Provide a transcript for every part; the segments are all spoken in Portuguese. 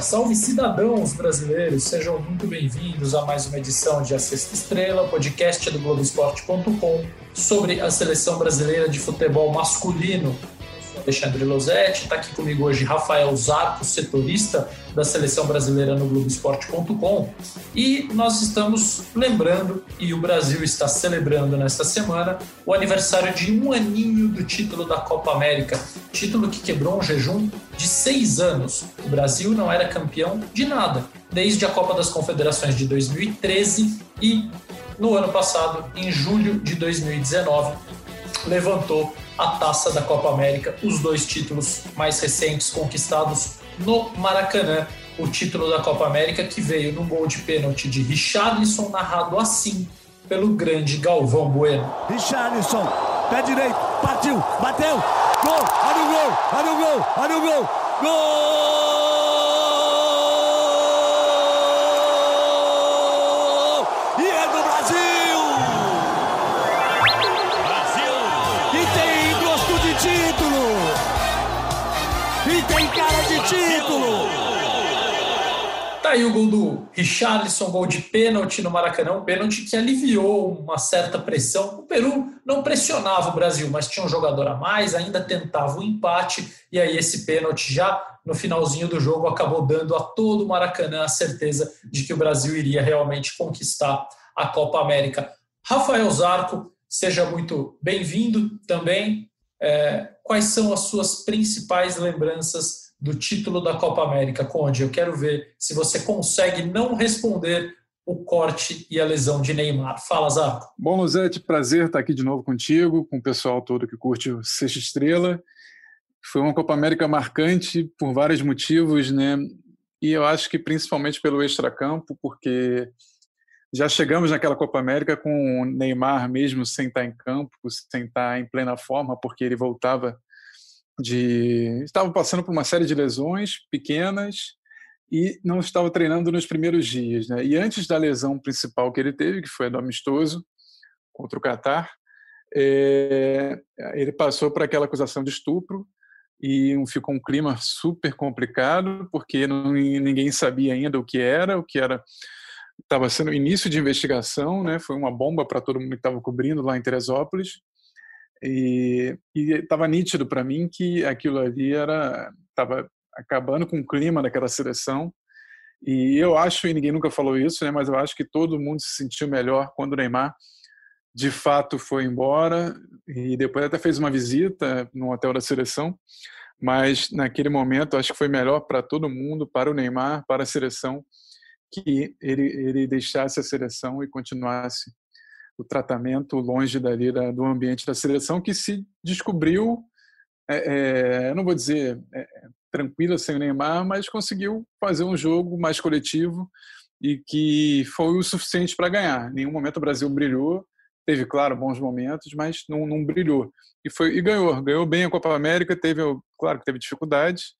Salve cidadãos brasileiros, sejam muito bem-vindos a mais uma edição de A Sexta Estrela, podcast do Globoesporte.com sobre a seleção brasileira de futebol masculino. Alexandre Losetti, está aqui comigo hoje Rafael Zarco, setorista da seleção brasileira no Globoesporte.com. E nós estamos lembrando, e o Brasil está celebrando nesta semana, o aniversário de um aninho do título da Copa América, título que quebrou um jejum de seis anos. O Brasil não era campeão de nada, desde a Copa das Confederações de 2013 e no ano passado, em julho de 2019, levantou a taça da Copa América, os dois títulos mais recentes conquistados no Maracanã. O título da Copa América que veio no gol de pênalti de Richarlison, narrado assim pelo grande Galvão Bueno. Richarlison, pé direito, partiu, bateu, gol, olha o gol, olha o gol, olha o gol, gol! Aí o gol do Richarlison, gol de pênalti no Maracanã, um pênalti que aliviou uma certa pressão. O Peru não pressionava o Brasil, mas tinha um jogador a mais, ainda tentava o um empate, e aí esse pênalti já no finalzinho do jogo acabou dando a todo o Maracanã a certeza de que o Brasil iria realmente conquistar a Copa América. Rafael Zarco, seja muito bem-vindo também. É, quais são as suas principais lembranças do título da Copa América, Conde. Eu quero ver se você consegue não responder o corte e a lesão de Neymar. Fala, Zaco. Bom, Luzete, prazer estar aqui de novo contigo, com o pessoal todo que curte o Sexta Estrela. Foi uma Copa América marcante por vários motivos, né? E eu acho que principalmente pelo extracampo, porque já chegamos naquela Copa América com o Neymar mesmo sem estar em campo, sem estar em plena forma, porque ele voltava de estava passando por uma série de lesões pequenas e não estava treinando nos primeiros dias, né? E antes da lesão principal que ele teve, que foi a do amistoso contra o Catar, é, ele passou por aquela acusação de estupro e ficou um clima super complicado porque não, ninguém sabia ainda o que era, o que era estava sendo início de investigação, né? Foi uma bomba para todo mundo que estava cobrindo lá em Teresópolis e estava nítido para mim que aquilo ali era estava acabando com o clima daquela seleção. E eu acho, e ninguém nunca falou isso, né, mas eu acho que todo mundo se sentiu melhor quando o Neymar de fato foi embora e depois até fez uma visita no hotel da seleção. Mas naquele momento acho que foi melhor para todo mundo, para o Neymar, para a seleção, que ele, ele deixasse a seleção e continuasse o tratamento longe dali da, do ambiente da seleção que se descobriu, é, é, não vou dizer é, tranquila sem o Neymar, mas conseguiu fazer um jogo mais coletivo e que foi o suficiente para ganhar. Em nenhum momento o Brasil brilhou, teve, claro, bons momentos, mas não, não brilhou. E, foi, e ganhou, ganhou bem a Copa América, teve, claro que teve dificuldades,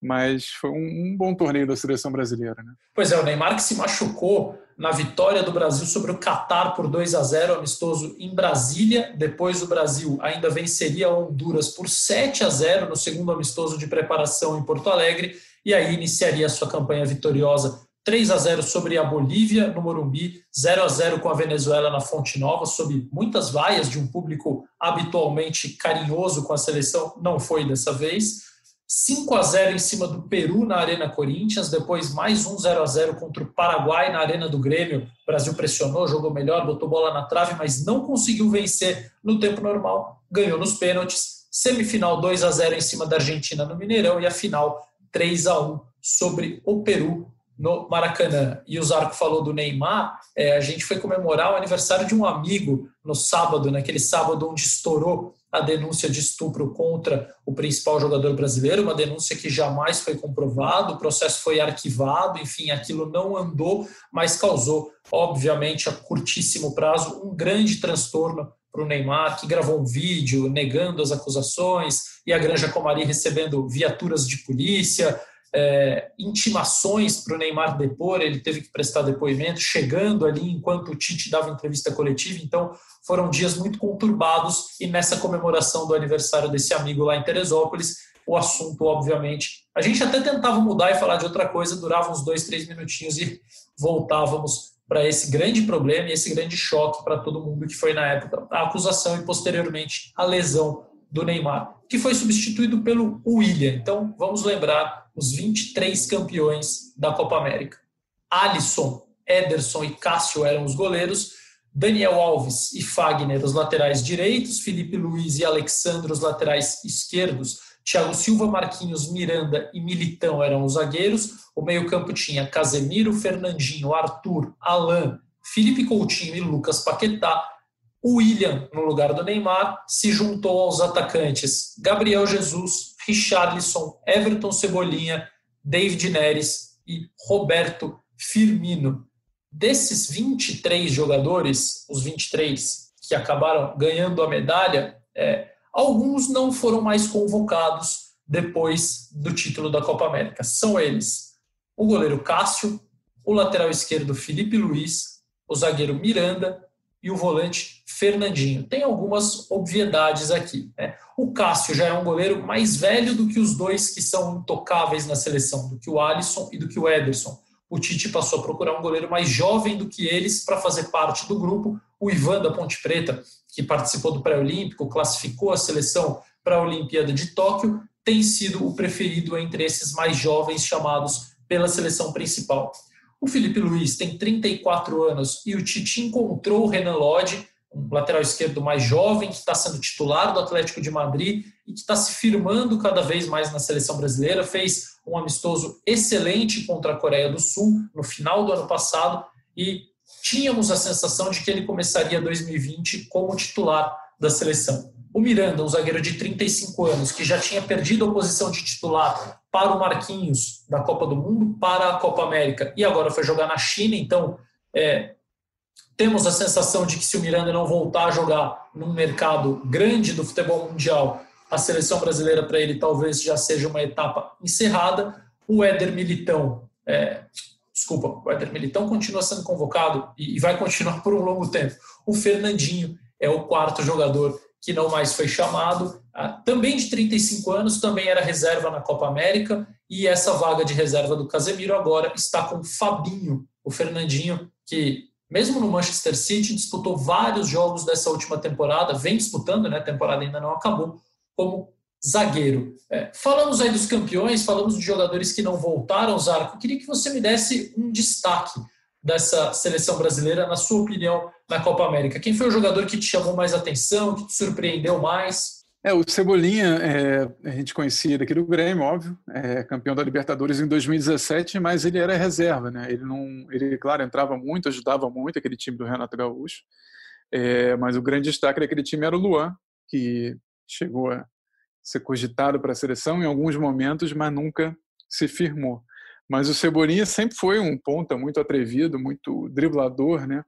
mas foi um, bom torneio da seleção brasileira. Né? Pois é, o Neymar que se machucou na vitória do Brasil sobre o Catar por 2 a 0 amistoso em Brasília. Depois o Brasil ainda venceria a Honduras por 7 a 0 no segundo amistoso de preparação em Porto Alegre e aí iniciaria a sua campanha vitoriosa 3 a 0 sobre a Bolívia no Morumbi, 0 a 0 com a Venezuela na Fonte Nova, sob muitas vaias de um público habitualmente carinhoso com a seleção, não foi dessa vez. 5 a 0 em cima do Peru na Arena Corinthians, depois mais um 0 a 0 contra o Paraguai na Arena do Grêmio. O Brasil pressionou, jogou melhor, botou bola na trave, mas não conseguiu vencer no tempo normal, ganhou nos pênaltis. Semifinal 2 a 0 em cima da Argentina no Mineirão e a final 3 a 1 sobre o Peru no Maracanã. E o Zarco falou do Neymar, é, a gente foi comemorar o aniversário de um amigo no sábado, naquele sábado onde estourou a denúncia de estupro contra o principal jogador brasileiro, uma denúncia que jamais foi comprovada, o processo foi arquivado, enfim, aquilo não andou, mas causou, obviamente, a curtíssimo prazo, um grande transtorno para o Neymar, que gravou um vídeo negando as acusações, e a Granja Comari recebendo viaturas de polícia, é, intimações para o Neymar depor, ele teve que prestar depoimento, chegando ali enquanto o Tite dava entrevista coletiva. Então, foram dias muito conturbados e nessa comemoração do aniversário desse amigo lá em Teresópolis, o assunto, obviamente. A gente até tentava mudar e falar de outra coisa, durava uns dois, três minutinhos e voltávamos para esse grande problema e esse grande choque para todo mundo que foi na época a acusação e posteriormente a lesão do Neymar, que foi substituído pelo William. Então, vamos lembrar os 23 campeões da Copa América. Alisson, Ederson e Cássio eram os goleiros, Daniel Alves e Fagner os laterais direitos, Felipe Luiz e Alexandre os laterais esquerdos, Thiago Silva, Marquinhos, Miranda e Militão eram os zagueiros. O meio-campo tinha Casemiro, Fernandinho, Arthur, Alain, Felipe Coutinho e Lucas Paquetá. O William, no lugar do Neymar, se juntou aos atacantes Gabriel Jesus, Richarlison, Everton Cebolinha, David Neres e Roberto Firmino. Desses 23 jogadores, os 23 que acabaram ganhando a medalha, é, Alguns não foram mais convocados depois do título da Copa América. São eles o goleiro Cássio, o lateral esquerdo Felipe Luiz, o zagueiro Miranda e o volante Fernandinho. Tem algumas obviedades aqui. Né? O Cássio já é um goleiro mais velho do que os dois que são intocáveis na seleção, do que o Alisson e do que o Ederson. O Tite passou a procurar um goleiro mais jovem do que eles para fazer parte do grupo. O Ivan da Ponte Preta que participou do pré-olímpico, classificou a seleção para a Olimpíada de Tóquio, tem sido o preferido entre esses mais jovens chamados pela seleção principal. O Felipe Luiz tem 34 anos e o Tite encontrou o Renan Lodge, um lateral esquerdo mais jovem, que está sendo titular do Atlético de Madrid e que está se firmando cada vez mais na seleção brasileira. Fez um amistoso excelente contra a Coreia do Sul no final do ano passado e tínhamos a sensação de que ele começaria 2020 como titular da seleção. O Miranda, um zagueiro de 35 anos, que já tinha perdido a posição de titular para o Marquinhos da Copa do Mundo, para a Copa América, e agora foi jogar na China, então é, temos a sensação de que se o Miranda não voltar a jogar num mercado grande do futebol mundial, a seleção brasileira para ele talvez já seja uma etapa encerrada. O Éder Militão, é, desculpa, o Éder Militão continua sendo convocado e, vai continuar por um longo tempo. O Fernandinho é o quarto jogador que não mais foi chamado, ah, também de 35 anos, também era reserva na Copa América, e essa vaga de reserva do Casemiro agora está com o Fabinho, o Fernandinho, que mesmo no Manchester City disputou vários jogos dessa última temporada, vem disputando, né? A temporada ainda não acabou, como zagueiro. É, falamos aí dos campeões, falamos de jogadores que não voltaram, Zarco. Queria que você me desse um destaque dessa seleção brasileira, na sua opinião, na Copa América. Quem foi o jogador que te chamou mais atenção, que te surpreendeu mais? É, o Cebolinha, é, a gente conhecia daqui do Grêmio, óbvio, é, campeão da Libertadores em 2017, mas ele era reserva, né? Ele não, ele claro entrava muito, ajudava muito aquele time do Renato Gaúcho, é, mas o grande destaque daquele time era o Luan, que chegou a ser cogitado para a seleção em alguns momentos, mas nunca se firmou. Mas o Cebolinha sempre foi um ponta muito atrevido, muito driblador, né?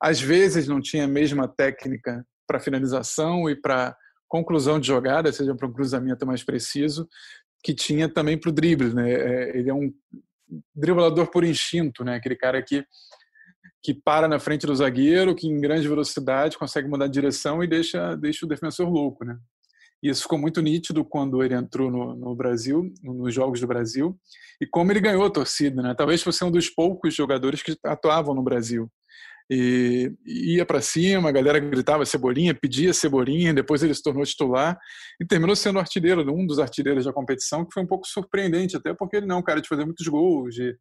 Às vezes não tinha a mesma técnica para finalização e para conclusão de jogada, seja para um cruzamento mais preciso, que tinha também para o drible, né? É, ele é um driblador por instinto, né? Aquele cara que que para na frente do zagueiro, que em grande velocidade consegue mudar de direção e deixa deixa o defensor louco, né? E isso ficou muito nítido quando ele entrou no, no Brasil, nos Jogos do Brasil, e como ele ganhou a torcida. Né? Talvez fosse um dos poucos jogadores que atuavam no Brasil. E ia para cima, a galera gritava Cebolinha, pedia Cebolinha, depois ele se tornou titular e terminou sendo artilheiro, um dos artilheiros da competição, que foi um pouco surpreendente, até porque ele não é um cara de fazer muitos gols. De...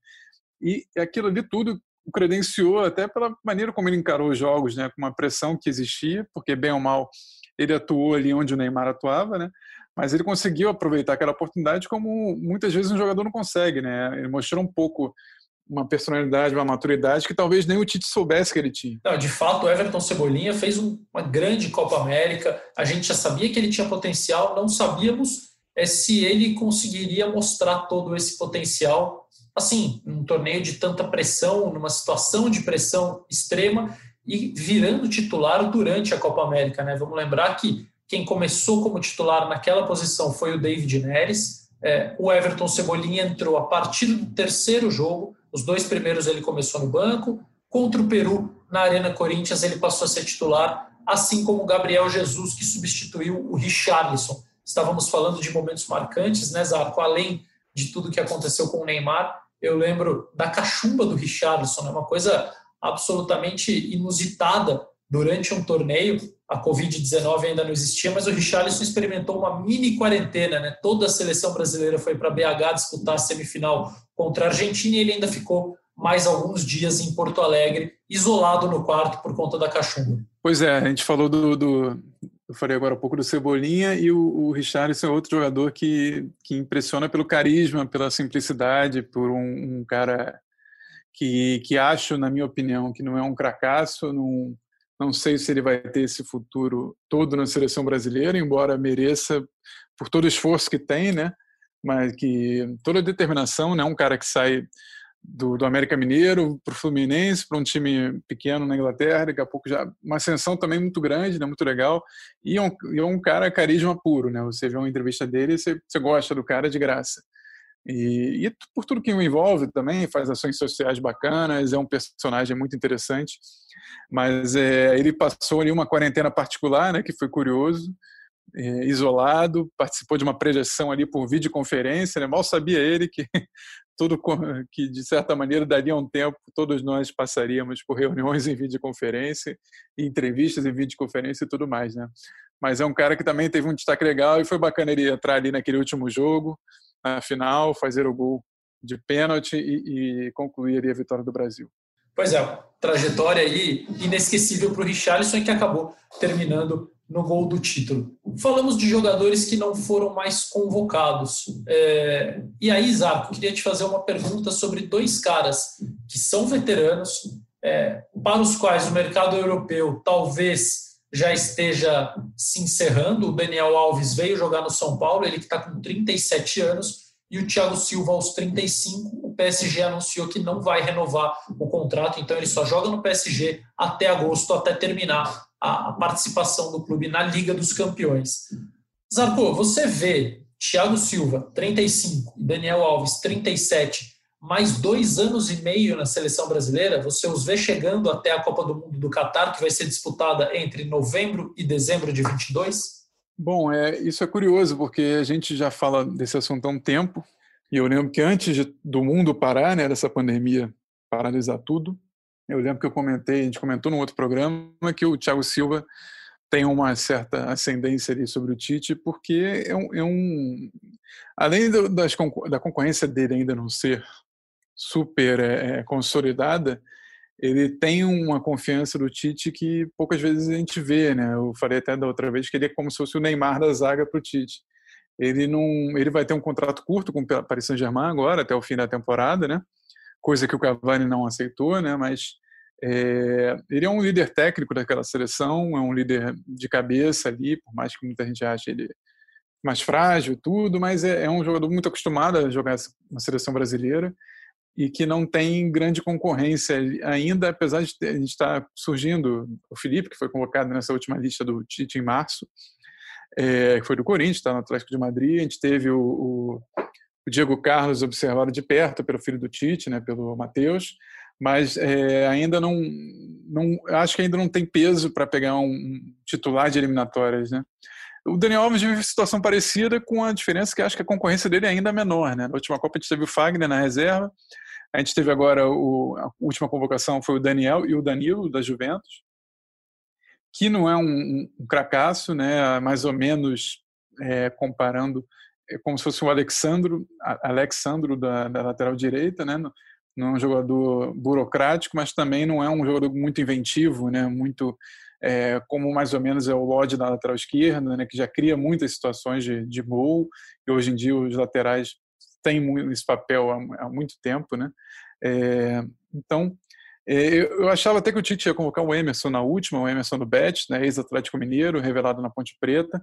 E aquilo ali tudo o credenciou até pela maneira como ele encarou os jogos, né, com uma pressão que existia, porque bem ou mal ele atuou ali onde o Neymar atuava, né? Mas ele conseguiu aproveitar aquela oportunidade como muitas vezes um jogador não consegue, né? Ele mostrou um pouco uma personalidade, uma maturidade que talvez nem o Tite soubesse que ele tinha. Não, de fato, o Everton Cebolinha fez uma grande Copa América. A gente já sabia que ele tinha potencial, não sabíamos é, se ele conseguiria mostrar todo esse potencial, assim, num torneio de tanta pressão, numa situação de pressão extrema e virando titular durante a Copa América. Né? Vamos lembrar que quem começou como titular naquela posição foi o David Neres. É, o Everton Cebolinha entrou a partir do terceiro jogo. Os dois primeiros ele começou no banco. Contra o Peru, na Arena Corinthians, ele passou a ser titular, assim como o Gabriel Jesus, que substituiu o Richarlison. estávamos falando de momentos marcantes, né, Zarco? Além de tudo que aconteceu com o Neymar, eu lembro da cachumba do Richarlison, né? uma coisa absolutamente inusitada durante um torneio. A Covid-19 ainda não existia, mas o Richarlison experimentou uma mini quarentena. Né? Toda a seleção brasileira foi para BH disputar a semifinal contra a Argentina e ele ainda ficou mais alguns dias em Porto Alegre, isolado no quarto por conta da cachumba. Pois é, a gente falou do, do eu falei agora um pouco do Cebolinha e o, o Richarlison é outro jogador que, que impressiona pelo carisma, pela simplicidade, por um, um cara que, que acho, na minha opinião, que não é um cracaço, não, não sei se ele vai ter esse futuro todo na seleção brasileira, embora mereça por todo o esforço que tem, né? Mas que toda a determinação, né? Um cara que sai do, do América Mineiro para o Fluminense, para um time pequeno na Inglaterra, daqui a pouco já uma ascensão também muito grande, né, muito legal, e é um, e é um cara carisma puro, né, você vê uma entrevista dele e você, você gosta do cara de graça. E, e, por tudo que o envolve também, faz ações sociais bacanas, é um personagem muito interessante, mas é, ele passou ali uma quarentena particular, né, que foi curioso, é, isolado, participou de uma projeção ali por videoconferência, né? mal sabia ele que tudo que de certa maneira daria um tempo, todos nós passaríamos por reuniões em videoconferência, entrevistas em videoconferência e tudo mais, né? Mas é um cara que também teve um destaque legal e foi bacana ele entrar ali naquele último jogo, na final, fazer o gol de pênalti e, e concluir a vitória do Brasil. Pois é, trajetória aí inesquecível para o Richarlison que acabou terminando no gol do título. Falamos de jogadores que não foram mais convocados. É, e aí, Zarco, queria te fazer uma pergunta sobre dois caras que são veteranos, é, para os quais o mercado europeu talvez já esteja se encerrando. O Daniel Alves veio jogar no São Paulo, ele que está com 37 anos, e o Thiago Silva aos 35. O PSG anunciou que não vai renovar o contrato, então ele só joga no PSG até agosto, até terminar a, participação do clube na Liga dos Campeões. Zarco, você vê Thiago Silva, 35, e Daniel Alves, 37, mais dois anos e meio na seleção brasileira, você os vê chegando até a Copa do Mundo do Catar, que vai ser disputada entre novembro e dezembro de 22? Bom, é, isso é curioso, porque a gente já fala desse assunto há um tempo, e eu lembro que antes de, do mundo parar, né, dessa pandemia paralisar tudo, eu lembro que eu comentei, a gente comentou num outro programa que o Thiago Silva tem uma certa ascendência ali sobre o Tite, porque é um, é um além do, das, da concorrência dele ainda não ser super é, consolidada, ele tem uma confiança do Tite que poucas vezes a gente vê, né? Eu falei até da outra vez que ele é como se fosse o Neymar da zaga para o Tite. Ele não, ele vai ter um contrato curto com o Paris Saint-Germain agora até o fim da temporada, né? coisa que o Cavani não aceitou, né? Mas é, ele é um líder técnico daquela seleção, é um líder de cabeça ali, por mais que muita gente ache ele mais frágil tudo, mas é, é, um jogador muito acostumado a jogar na seleção brasileira e que não tem grande concorrência ainda, apesar de a gente estar surgindo o Felipe, que foi convocado nessa última lista do Tite em março, é, que foi do Corinthians, está no Atlético de Madrid, a gente teve o, o o Diego Carlos observado de perto pelo filho do Tite, né, pelo Matheus, mas é, ainda não, não, acho que ainda não tem peso para pegar um titular de eliminatórias, né? O Daniel Alves vive situação parecida, com a diferença que acho que a concorrência dele é ainda menor, né? Na última Copa a gente teve o Fagner na reserva, a gente teve agora o, a última convocação foi o Daniel e o Danilo da Juventus, que não é um, um né? Mais ou menos é, comparando é como se fosse o Alexandro, Alexandro da, da lateral direita, né? Não é um jogador burocrático, mas também não é um jogador muito inventivo, né? Muito é, como mais ou menos é o Lodge da lateral esquerda, né? Que já cria muitas situações de, de gol. E hoje em dia os laterais têm esse papel há, muito tempo, né? É, então é, eu achava até que o Tite ia convocar o Emerson na última, o Emerson do Bet, né, ex-Atlético Mineiro, revelado na Ponte Preta,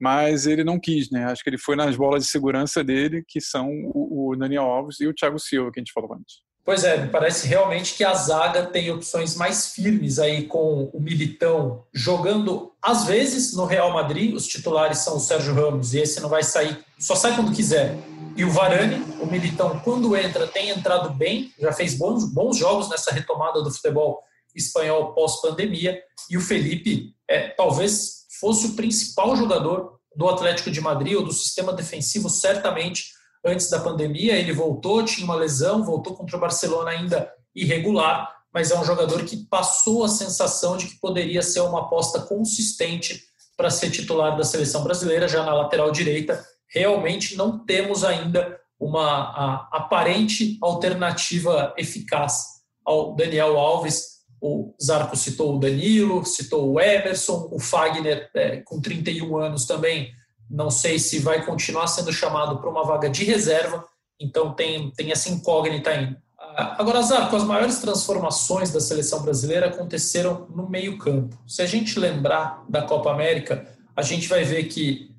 mas ele não quis, né? Acho que ele foi nas bolas de segurança dele, que são o, Daniel Alves e o Thiago Silva, que a gente falou antes. Pois é, me parece realmente que a zaga tem opções mais firmes aí com o Militão jogando, às vezes, no Real Madrid. Os titulares são o Sérgio Ramos e esse não vai sair, só sai quando quiser. E o Varane, o Militão, quando entra, tem entrado bem, já fez bons, bons jogos nessa retomada do futebol espanhol pós-pandemia. E o Felipe, é, talvez fosse o principal jogador do Atlético de Madrid ou do sistema defensivo, certamente antes da pandemia. Ele voltou, tinha uma lesão, voltou contra o Barcelona ainda irregular, mas é um jogador que passou a sensação de que poderia ser uma aposta consistente para ser titular da seleção brasileira, já na lateral direita. Realmente não temos ainda uma aparente alternativa eficaz ao Daniel Alves. O Zarco citou o Danilo, citou o Emerson, o Fagner, é, com 31 anos também, não sei se vai continuar sendo chamado para uma vaga de reserva, então tem, tem essa incógnita ainda. Agora, Zarco, as maiores transformações da seleção brasileira aconteceram no meio-campo. Se a gente lembrar da Copa América, a gente vai ver que,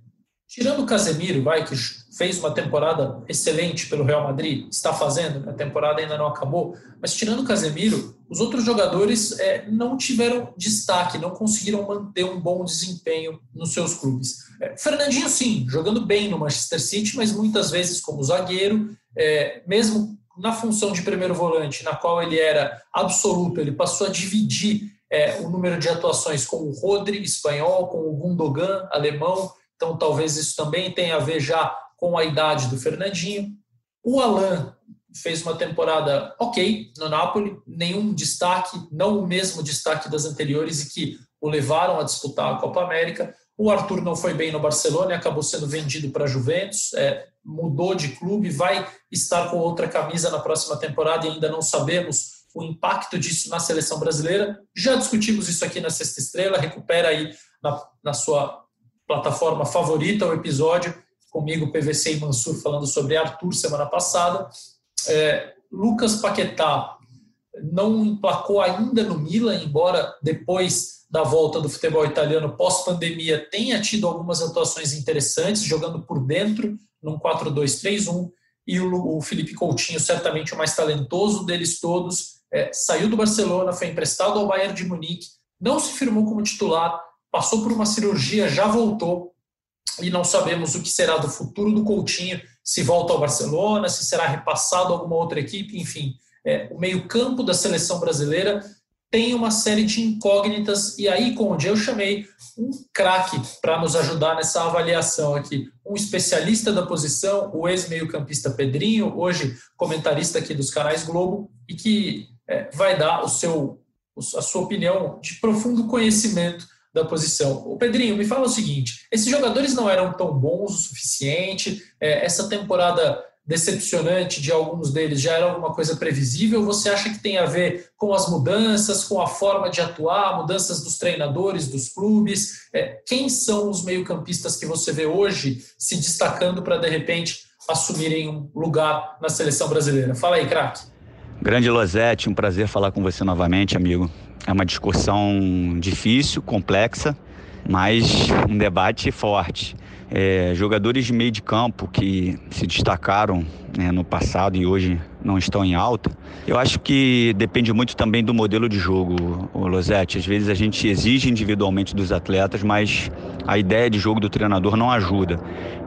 tirando o Casemiro, vai, que fez uma temporada excelente pelo Real Madrid, está fazendo, a temporada ainda não acabou, mas tirando o Casemiro, os outros jogadores é, não tiveram destaque, não conseguiram manter um bom desempenho nos seus clubes. É, Fernandinho, sim, jogando bem no Manchester City, mas muitas vezes como zagueiro, é, mesmo na função de primeiro volante, na qual ele era absoluto, ele passou a dividir é, o número de atuações com o Rodri, espanhol, com o Gundogan, alemão. Então, talvez isso também tenha a ver já com a idade do Fernandinho. O Alan fez uma temporada ok no Napoli, nenhum destaque, não o mesmo destaque das anteriores e que o levaram a disputar a Copa América. O Arthur não foi bem no Barcelona acabou sendo vendido para a Juventus. É, mudou de clube, vai estar com outra camisa na próxima temporada e ainda não sabemos o impacto disso na seleção brasileira. Já discutimos isso aqui na Sexta Estrela, recupera aí na, na sua plataforma favorita o episódio, comigo, PVC e Mansur, falando sobre Arthur semana passada. É, Lucas Paquetá não emplacou ainda no Milan, embora depois da volta do futebol italiano pós-pandemia tenha tido algumas atuações interessantes, jogando por dentro num 4-2-3-1, e o, o, Felipe Coutinho, certamente o mais talentoso deles todos, é, saiu do Barcelona, foi emprestado ao Bayern de Munique, não se firmou como titular, passou por uma cirurgia, já voltou, e não sabemos o que será do futuro do Coutinho, se volta ao Barcelona, se será repassado a alguma outra equipe, enfim. É, o meio-campo da seleção brasileira tem uma série de incógnitas, e aí, Conde, eu chamei um craque para nos ajudar nessa avaliação aqui. Um especialista da posição, o ex-meio-campista Pedrinho, hoje comentarista aqui dos canais Globo, e que é, vai dar o seu, a sua opinião de profundo conhecimento da posição. O Pedrinho, me fala o seguinte: esses jogadores não eram tão bons o suficiente, é, essa temporada decepcionante de alguns deles já era alguma coisa previsível? Você acha que tem a ver com as mudanças, com a forma de atuar, mudanças dos treinadores, dos clubes? É, quem são os meio-campistas que você vê hoje se destacando para, de repente, assumirem um lugar na seleção brasileira? Fala aí, craque. Grande Losete, um prazer falar com você novamente, amigo. É uma discussão difícil, complexa, mas um debate forte. É, jogadores de meio de campo que se destacaram né, no passado e hoje não estão em alta, eu acho que depende muito também do modelo de jogo, Losete. Às vezes a gente exige individualmente dos atletas, mas a ideia de jogo do treinador não ajuda.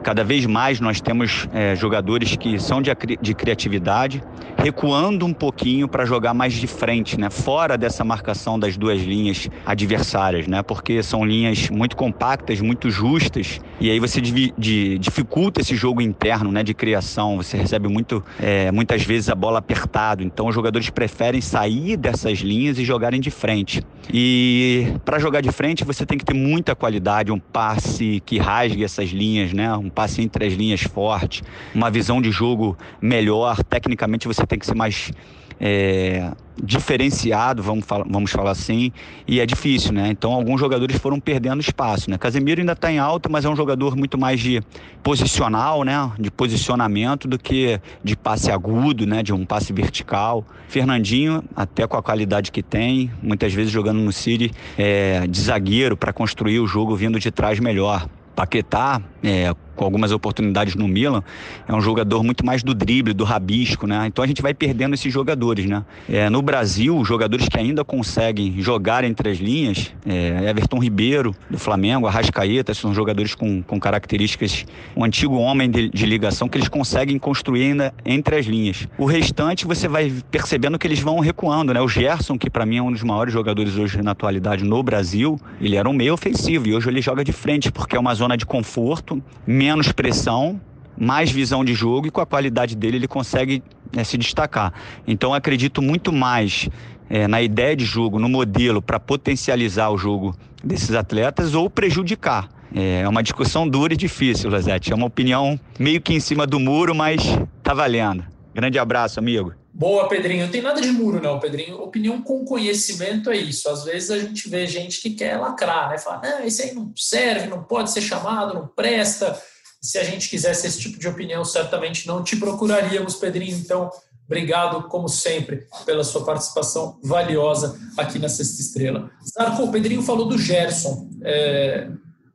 Cada vez mais nós temos é, jogadores que são de, de criatividade, recuando um pouquinho para jogar mais de frente, né? fora dessa marcação das duas linhas adversárias, né? porque são linhas muito compactas, muito justas, e aí você de, de, dificulta esse jogo interno né? de criação. Você recebe muito, é, muitas vezes a bola apertado, então os jogadores preferem sair dessas linhas e jogarem de frente. E para jogar de frente você tem que ter muita qualidade, um passe que rasgue essas linhas, né? um passe entre as linhas forte, uma visão de jogo melhor. Tecnicamente você tem que ser mais é, diferenciado, vamos, falar, vamos falar assim, e é difícil, né? Então alguns jogadores foram perdendo espaço, né? Casemiro ainda está em alta, mas é um jogador muito mais de posicional, né? De posicionamento do que de passe agudo, né? De um passe vertical. Fernandinho, até com a qualidade que tem, muitas vezes jogando no City é, de zagueiro para construir o jogo vindo de trás melhor. Paquetá é, com algumas oportunidades no Milan, é um jogador muito mais do drible, do rabisco, né? Então a gente vai perdendo esses jogadores, né? É, no Brasil, jogadores que ainda conseguem jogar entre as linhas, é, Everton Ribeiro, do Flamengo, Arrascaeta, são jogadores com, com características, um antigo homem de, de ligação que eles conseguem construir ainda entre as linhas. O restante você vai percebendo que eles vão recuando, né? O Gerson, que para mim é um dos maiores jogadores hoje na atualidade no Brasil, ele era um meio ofensivo e hoje ele joga de frente porque é uma zona de conforto, menos pressão, mais visão de jogo e com a qualidade dele ele consegue é, se destacar. Então acredito muito mais é, na ideia de jogo, no modelo para potencializar o jogo desses atletas ou prejudicar. É uma discussão dura e difícil, Lezete. É uma opinião meio que em cima do muro, mas tá valendo. Grande abraço, amigo. Boa, Pedrinho. Não tem nada de muro, não, Pedrinho. Opinião com conhecimento é isso. Às vezes a gente vê gente que quer lacrar, né? Fala, não, esse aí não serve, não pode ser chamado, não presta. Se a gente quisesse esse tipo de opinião, certamente não te procuraríamos, Pedrinho. Então, obrigado, como sempre, pela sua participação valiosa aqui na Sexta Estrela. Zarco, o Pedrinho falou do Gerson. É...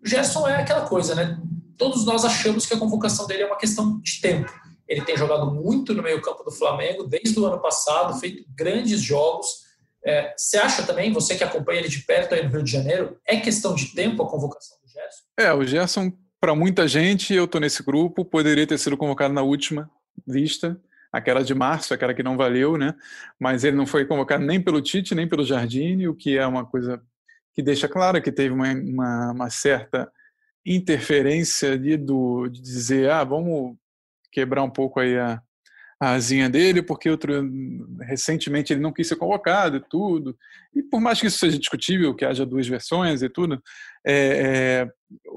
O Gerson é aquela coisa, né? Todos nós achamos que a convocação dele é uma questão de tempo ele tem jogado muito no meio-campo do Flamengo desde o ano passado, feito grandes jogos. É, você acha também, você que acompanha ele de perto aí no Rio de Janeiro, é questão de tempo a convocação do Gerson? É, o Gerson, para muita gente, eu estou nesse grupo, poderia ter sido convocado na última lista, aquela de março, aquela que não valeu, né? Mas ele não foi convocado nem pelo Tite, nem pelo Jardine, o que é uma coisa que deixa claro que teve uma, uma, uma certa interferência ali do, de dizer, ah, vamos quebrar um pouco aí a, a asinha dele, porque outro, recentemente ele não quis ser convocado e tudo. E por mais que isso seja discutível, que haja duas versões e tudo, é, é,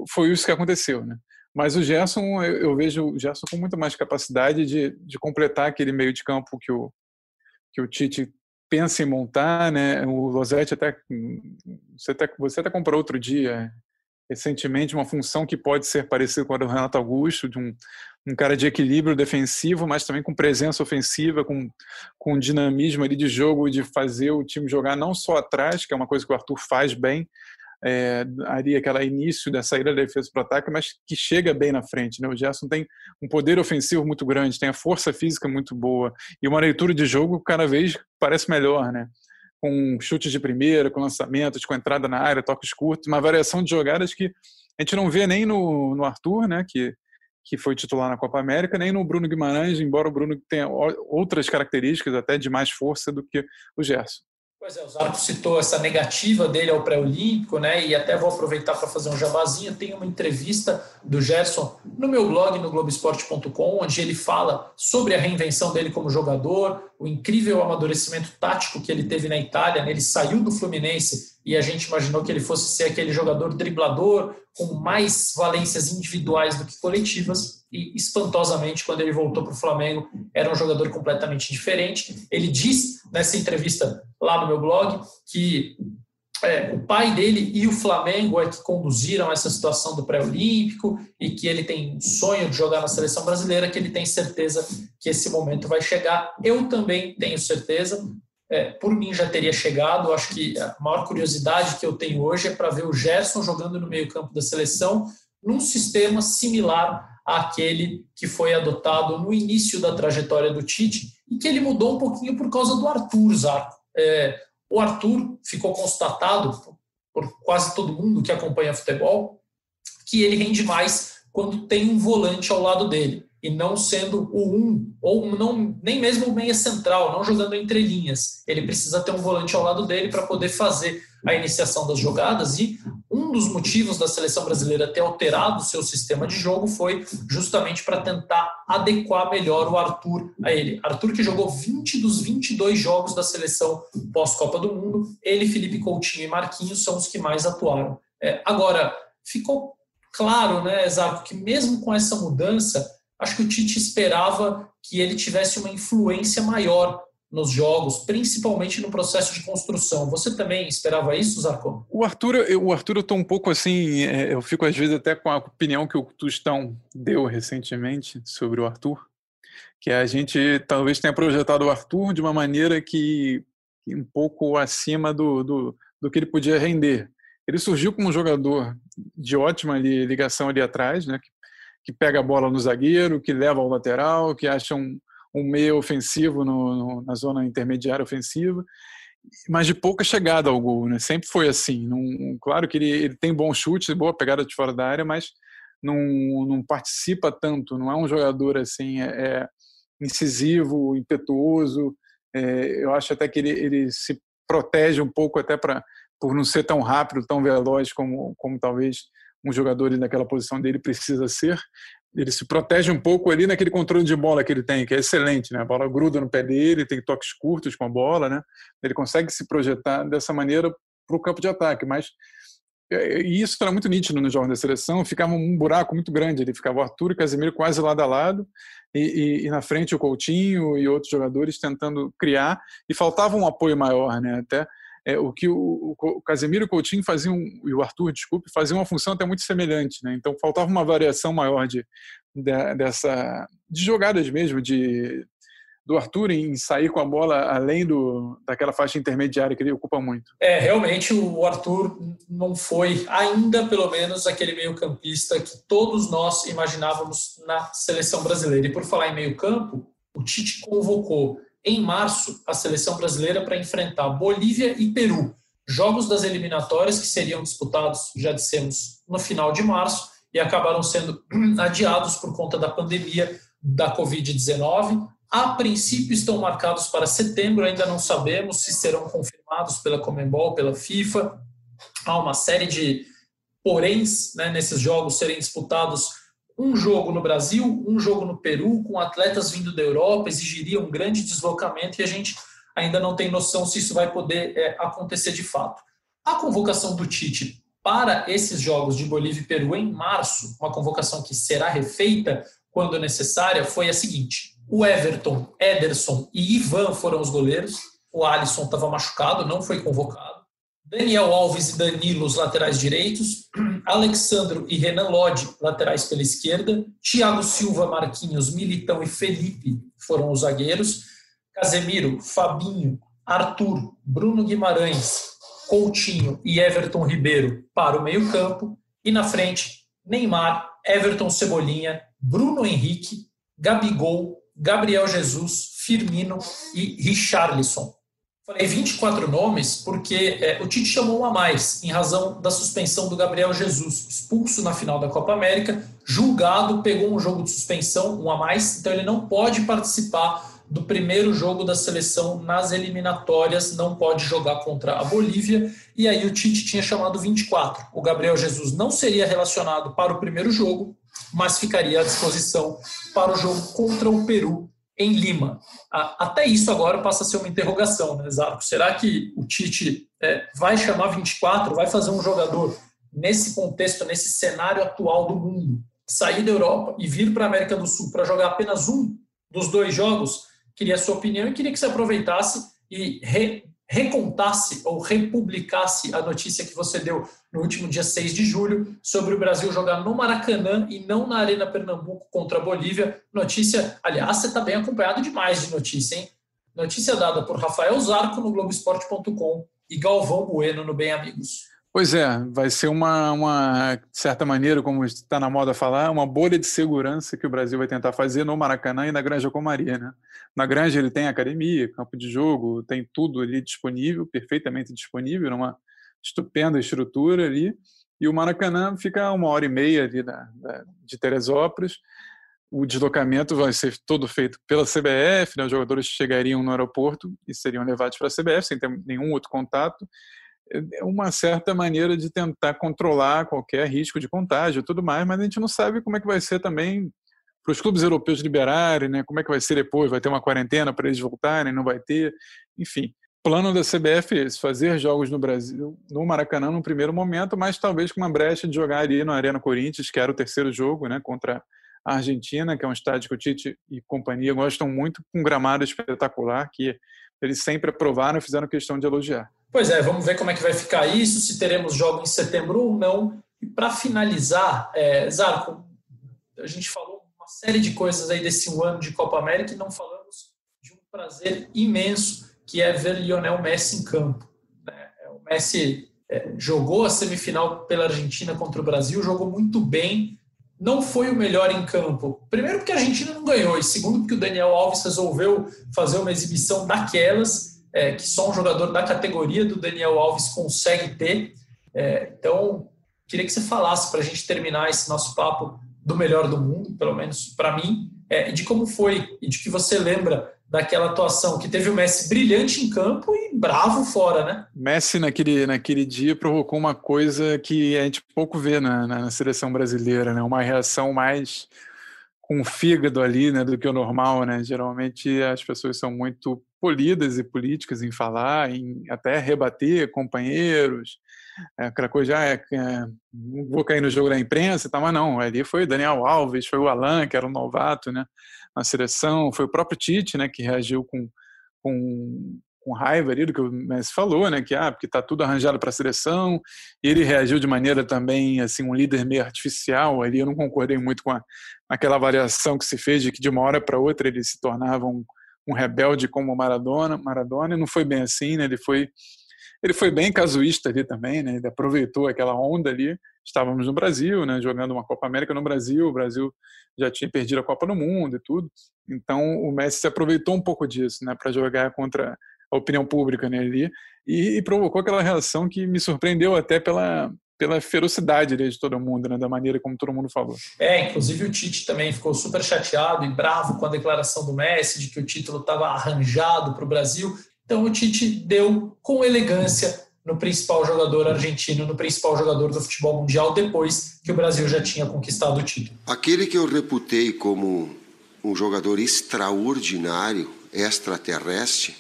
foi isso que aconteceu, né? Mas o Gerson, eu, eu, vejo o Gerson com muito mais capacidade de, de completar aquele meio de campo que o, que o Tite pensa em montar, né? O Losetti até você até você até comprou outro dia recentemente uma função que pode ser parecida com a do Renato Augusto, de um, um cara de equilíbrio defensivo, mas também com presença ofensiva, com, com dinamismo ali de jogo, de fazer o time jogar não só atrás, que é uma coisa que o Arthur faz bem, é, ali aquela início da saída da defesa para o ataque, mas que chega bem na frente. Né? O Gerson tem um poder ofensivo muito grande, tem a força física muito boa e uma leitura de jogo cada vez parece melhor, né? Com chutes de primeira, com lançamentos, com entrada na área, toques curtos, uma variação de jogadas que a gente não vê nem no, no Arthur, né, que, que foi titular na Copa América, nem no Bruno Guimarães, embora o Bruno tenha outras características até de mais força do que o Gerson. Pois é, o Zarco citou essa negativa dele ao pré-olímpico, né? E até vou aproveitar para fazer um jabazinho. Tem uma entrevista do Gerson no meu blog, no Globoesporte.com, onde ele fala sobre a reinvenção dele como jogador, o incrível amadurecimento tático que ele teve na Itália. Né? Ele saiu do Fluminense e a gente imaginou que ele fosse ser aquele jogador driblador, com mais valências individuais do que coletivas e espantosamente quando ele voltou para o Flamengo era um jogador completamente diferente. Ele diz nessa entrevista lá no meu blog que é, o pai dele e o Flamengo é que conduziram essa situação do pré-olímpico e que ele tem sonho de jogar na seleção brasileira, que ele tem certeza que esse momento vai chegar. Eu também tenho certeza. É, por mim já teria chegado. Acho que a maior curiosidade que eu tenho hoje é para ver o Gerson jogando no meio-campo da seleção num sistema similar àquele que foi adotado no início da trajetória do Tite e que ele mudou um pouquinho por causa do Arthur Zarco. É, o Arthur ficou constatado por quase todo mundo que acompanha futebol que ele rende mais quando tem um volante ao lado dele e não sendo o um, ou não, nem mesmo o meia central, não jogando entre linhas. Ele precisa ter um volante ao lado dele para poder fazer a iniciação das jogadas e um dos motivos da seleção brasileira ter alterado o seu sistema de jogo foi justamente para tentar adequar melhor o Arthur a ele. Arthur que jogou 20 dos 22 jogos da seleção pós-Copa do Mundo, ele, Felipe Coutinho e Marquinhos são os que mais atuaram. É, agora, ficou claro, né, Zarco, que mesmo com essa mudança, acho que o Tite esperava que ele tivesse uma influência maior nos jogos, principalmente no processo de construção. Você também esperava isso, Zarco? O Arthur, eu, o Arthur, eu estou um pouco assim, é, eu fico às vezes até com a opinião que o Tustão deu recentemente sobre o Arthur, que a gente talvez tenha projetado o Arthur de uma maneira que, que um pouco acima do, do, do que ele podia render. Ele surgiu como um jogador de ótima ligação ali atrás, né? que pega a bola no zagueiro, que leva ao lateral, que acha um, um meio ofensivo no, no, na zona intermediária ofensiva, mas de pouca chegada ao gol, né? Sempre foi assim. Claro que ele, ele tem bom chute, boa pegada de fora da área, mas não, não participa tanto. Não é um jogador assim é, é incisivo, impetuoso. É, eu acho até que ele, ele se protege um pouco até para por não ser tão rápido, tão veloz como, como talvez um jogador naquela posição dele precisa ser ele se protege um pouco ali naquele controle de bola que ele tem, que é excelente, né? A bola gruda no pé dele, tem toques curtos com a bola, né? Ele consegue se projetar dessa maneira para o campo de ataque, mas é, e isso era muito nítido no jogo da seleção, ficava um buraco muito grande, ele ficava Arthur e Casemiro quase lado a lado, e, e, e, na frente o Coutinho e outros jogadores tentando criar, e faltava um apoio maior, né? Até é, o que o, o Casemiro e o Coutinho faziam, e o Arthur, desculpe, faziam uma função até muito semelhante. Né? Então faltava uma variação maior de, de, dessa, de jogadas mesmo, de, do Arthur em sair com a bola além do, daquela faixa intermediária que ele ocupa muito. É, realmente o Arthur não foi ainda, pelo menos, aquele meio-campista que todos nós imaginávamos na seleção brasileira. E por falar em meio-campo, o Tite convocou em março a seleção brasileira para enfrentar Bolívia e Peru. Jogos das eliminatórias que seriam disputados, já dissemos, no final de março e acabaram sendo adiados por conta da pandemia da Covid-19. A princípio estão marcados para setembro, ainda não sabemos se serão confirmados pela Comembol, pela FIFA. Há uma série de poréns né, nesses jogos serem disputados um jogo no Brasil, um jogo no Peru, com atletas vindo da Europa, exigiria um grande deslocamento e a gente ainda não tem noção se isso vai poder é, acontecer de fato. A convocação do Tite para esses jogos de Bolívia e Peru em março, uma convocação que será refeita quando necessária, foi a seguinte: o Everton, Ederson e Ivan foram os goleiros. O Alisson estava machucado, não foi convocado. Daniel Alves e Danilo, os laterais direitos, Alexandro e Renan Lodge, laterais pela esquerda, Thiago Silva, Marquinhos, Militão e Felipe foram os zagueiros, Casemiro, Fabinho, Arthur, Bruno Guimarães, Coutinho e Everton Ribeiro para o meio-campo, e na frente, Neymar, Everton Cebolinha, Bruno Henrique, Gabigol, Gabriel Jesus, Firmino e Richarlison. Falei 24 nomes porque é, o Tite chamou um a mais, em razão da suspensão do Gabriel Jesus, expulso na final da Copa América, julgado, pegou um jogo de suspensão, um a mais, então ele não pode participar do primeiro jogo da seleção nas eliminatórias, não pode jogar contra a Bolívia, e aí o Tite tinha chamado 24. O Gabriel Jesus não seria relacionado para o primeiro jogo, mas ficaria à disposição para o jogo contra o Peru em Lima. Até isso agora passa a ser uma interrogação, né, Zarco? Será que o Tite é, vai chamar 24, vai fazer um jogador nesse contexto, nesse cenário atual do mundo, sair da Europa e vir para a América do Sul para jogar apenas um dos dois jogos? Queria a sua opinião e queria que você aproveitasse e re, recontasse ou republicasse a notícia que você deu no último dia 6 de julho sobre o Brasil jogar no Maracanã e não na Arena Pernambuco contra a Bolívia. Notícia, aliás, você está bem acompanhado demais de notícia, hein? Notícia dada por Rafael Zarco no Globoesporte.com e Galvão Bueno no Bem Amigos. Pois é, vai ser uma, uma, de certa maneira, como está na moda falar, uma bolha de segurança que o Brasil vai tentar fazer no Maracanã e na Granja Comaria. Né? Na Granja ele tem academia, campo de jogo, tem tudo ali disponível, perfeitamente disponível, numa estupenda estrutura ali. E o Maracanã fica uma hora e meia ali da, da, de Teresópolis. O deslocamento vai ser todo feito pela CBF, né? os jogadores chegariam no aeroporto e seriam levados para a CBF sem ter nenhum outro contato uma certa maneira de tentar controlar qualquer risco de contágio e tudo mais, mas a gente não sabe como é que vai ser também para os clubes europeus liberarem, né? como é que vai ser depois, vai ter uma quarentena para eles voltarem, não vai ter, enfim. Plano da CBF é esse, fazer jogos no Brasil, no Maracanã no primeiro momento, mas talvez com uma brecha de jogar ali no Arena Corinthians, que era o terceiro jogo, né, contra a Argentina, que é um estádio que o Tite e companhia gostam muito, com um gramado espetacular, que eles sempre aprovaram e fizeram questão de elogiar. Pois é, vamos ver como é que vai ficar isso, se teremos jogo em setembro ou não. E para finalizar, é, Zarco, a gente falou uma série de coisas aí desse um ano de Copa América e não falamos de um prazer imenso que é ver Lionel Messi em campo. Né? É, o Messi é, jogou a semifinal pela Argentina contra o Brasil, jogou muito bem, não foi o melhor em campo. Primeiro, porque a Argentina não ganhou, e segundo, porque o Daniel Alves resolveu fazer uma exibição daquelas é, que só um jogador da categoria do Daniel Alves consegue ter. É, então, queria que você falasse para a gente terminar esse nosso papo do melhor do mundo, pelo menos para mim, é, de como foi e de que você lembra daquela atuação que teve o Messi brilhante em campo e bravo fora, né? Messi naquele, naquele dia provocou uma coisa que a gente pouco vê na, na, na seleção brasileira, né? Uma reação mais com o fígado ali, né, do que o normal, né? Geralmente as pessoas são muito polidas e políticas em falar, em até rebater companheiros, é, aquela coisa, ah, é, é, vou cair no jogo da imprensa, tá, mas não, ali foi o Daniel Alves, foi o Alan, que era um novato, né, na seleção, foi o próprio Tite, né, que reagiu com, com, com raiva ali do que o Messi falou, né, que ah, porque tá tudo arranjado para a seleção, ele reagiu de maneira também, assim, um líder meio artificial ali, eu não concordei muito com a, aquela avaliação que se fez de que de uma hora para outra ele se tornava um, um rebelde como Maradona, Maradona, e não foi bem assim, né, ele foi ele foi bem casuísta ali também, né? Ele aproveitou aquela onda ali. Estávamos no Brasil, né? Jogando uma Copa América no Brasil. O Brasil já tinha perdido a Copa do Mundo e tudo. Então o Messi se aproveitou um pouco disso, né? Para jogar contra a opinião pública né, ali e, e, provocou aquela reação que me surpreendeu até pela pela ferocidade de todo mundo, né, da maneira como todo mundo falou. É, inclusive o Tite também ficou super chateado e bravo com a declaração do Messi de que o título estava arranjado para o Brasil. Então o Tite deu com elegância no principal jogador argentino, no principal jogador do futebol mundial, depois que o Brasil já tinha conquistado o título. Aquele que eu reputei como um jogador extraordinário, extraterrestre,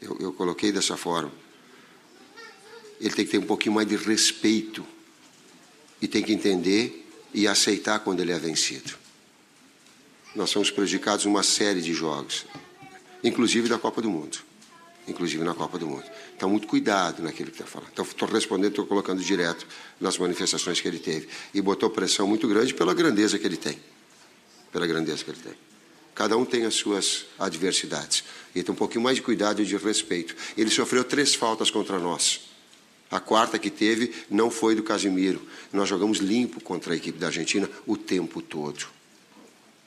eu, eu coloquei dessa forma. Ele tem que ter um pouquinho mais de respeito e tem que entender e aceitar quando ele é vencido. Nós somos prejudicados uma série de jogos, inclusive da Copa do Mundo inclusive na Copa do Mundo. Então, muito cuidado naquilo que está falando. Então, estou respondendo, estou colocando direto nas manifestações que ele teve. E botou pressão muito grande pela grandeza que ele tem. Pela grandeza que ele tem. Cada um tem as suas adversidades. E tem um pouquinho mais de cuidado e de respeito. Ele sofreu três faltas contra nós. A quarta que teve não foi do Casimiro. Nós jogamos limpo contra a equipe da Argentina o tempo todo.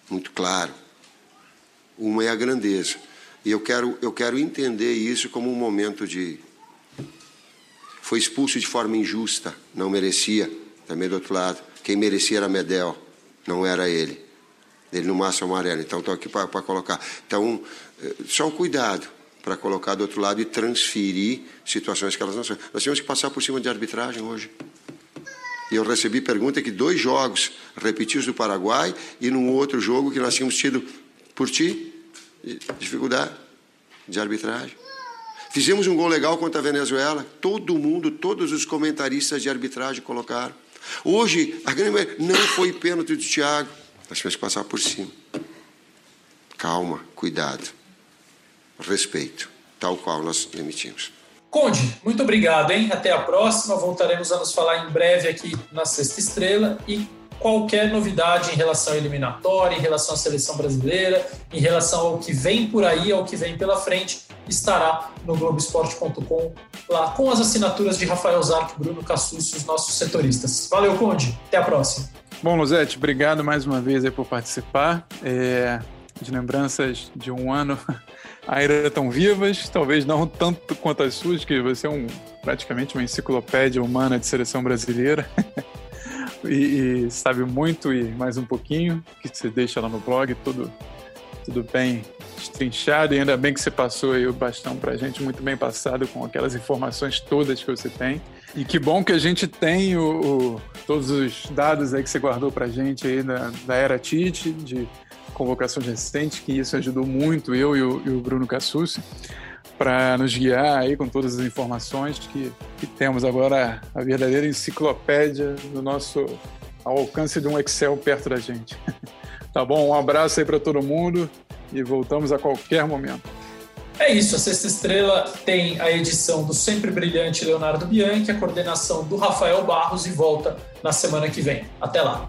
Muito claro. Uma é a grandeza. E eu quero, eu quero entender isso como um momento de. Foi expulso de forma injusta, não merecia, também do outro lado. Quem merecia era Medel, não era ele. Ele no máximo amarelo, então estou aqui para colocar. Então, eh, só um cuidado para colocar do outro lado e transferir situações que elas não são. Nós temos que passar por cima de arbitragem hoje. E eu recebi pergunta que dois jogos repetidos do Paraguai e num outro jogo que nós tínhamos tido por ti, dificuldade de arbitragem. Fizemos um gol legal contra a Venezuela. Todo mundo, todos os comentaristas de arbitragem colocaram. Hoje, a grande não foi pênalti do Thiago. Nós tivemos que passar por cima. Calma, cuidado, respeito, tal qual nós emitimos. Conde, muito obrigado, hein? Até a próxima. Voltaremos a nos falar em breve aqui na Sexta Estrela e qualquer novidade em relação à eliminatória, em relação à seleção brasileira, em relação ao que vem por aí, ao que vem pela frente, estará no Globoesporte.com, lá com as assinaturas de Rafael Zarco, Bruno Cassucci, os nossos setoristas. Valeu, Conde. Até a próxima. Bom, Luzete, obrigado mais uma vez por participar. É, de lembranças de um ano ainda tão vivas, talvez não tanto quanto as suas, que você é um, praticamente uma enciclopédia humana de seleção brasileira. e, e, sabe muito e mais um pouquinho, que você deixa lá no blog, tudo, tudo bem destrinchado, e ainda bem que você passou aí o bastão para a gente, muito bem passado com aquelas informações todas que você tem. E que bom que a gente tem o, o todos os dados aí que você guardou para a gente aí da, da era Tite, de convocações recentes, que isso ajudou muito eu e o, e o Bruno Cassucci para nos guiar aí com todas as informações que, que temos agora a verdadeira enciclopédia do nosso ao alcance de um Excel perto da gente. tá bom? Um abraço aí para todo mundo e voltamos a qualquer momento. É isso, a Sexta Estrela tem a edição do sempre brilhante Leonardo Bianchi, a coordenação do Rafael Barros e volta na semana que vem. Até lá.